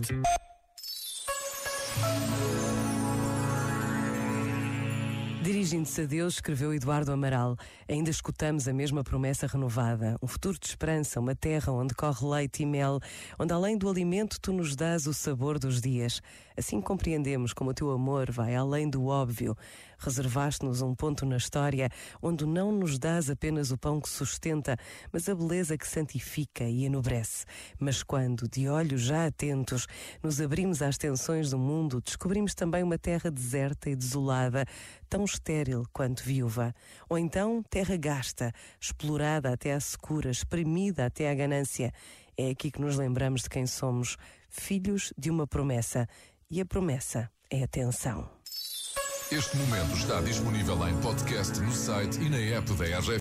Podcast. Dirigindo-se a Deus, escreveu Eduardo Amaral, ainda escutamos a mesma promessa renovada, um futuro de esperança, uma terra onde corre leite e mel, onde além do alimento tu nos dás o sabor dos dias. Assim compreendemos como o teu amor vai além do óbvio. Reservaste-nos um ponto na história onde não nos dás apenas o pão que sustenta, mas a beleza que santifica e enobrece. Mas quando, de olhos já atentos, nos abrimos às tensões do mundo, descobrimos também uma terra deserta e desolada, tão estéril quanto viúva, ou então terra gasta, explorada até à secura, espremida até à ganância. É aqui que nos lembramos de quem somos, filhos de uma promessa, e a promessa é atenção. Este momento está disponível em podcast no site e na app da RGF.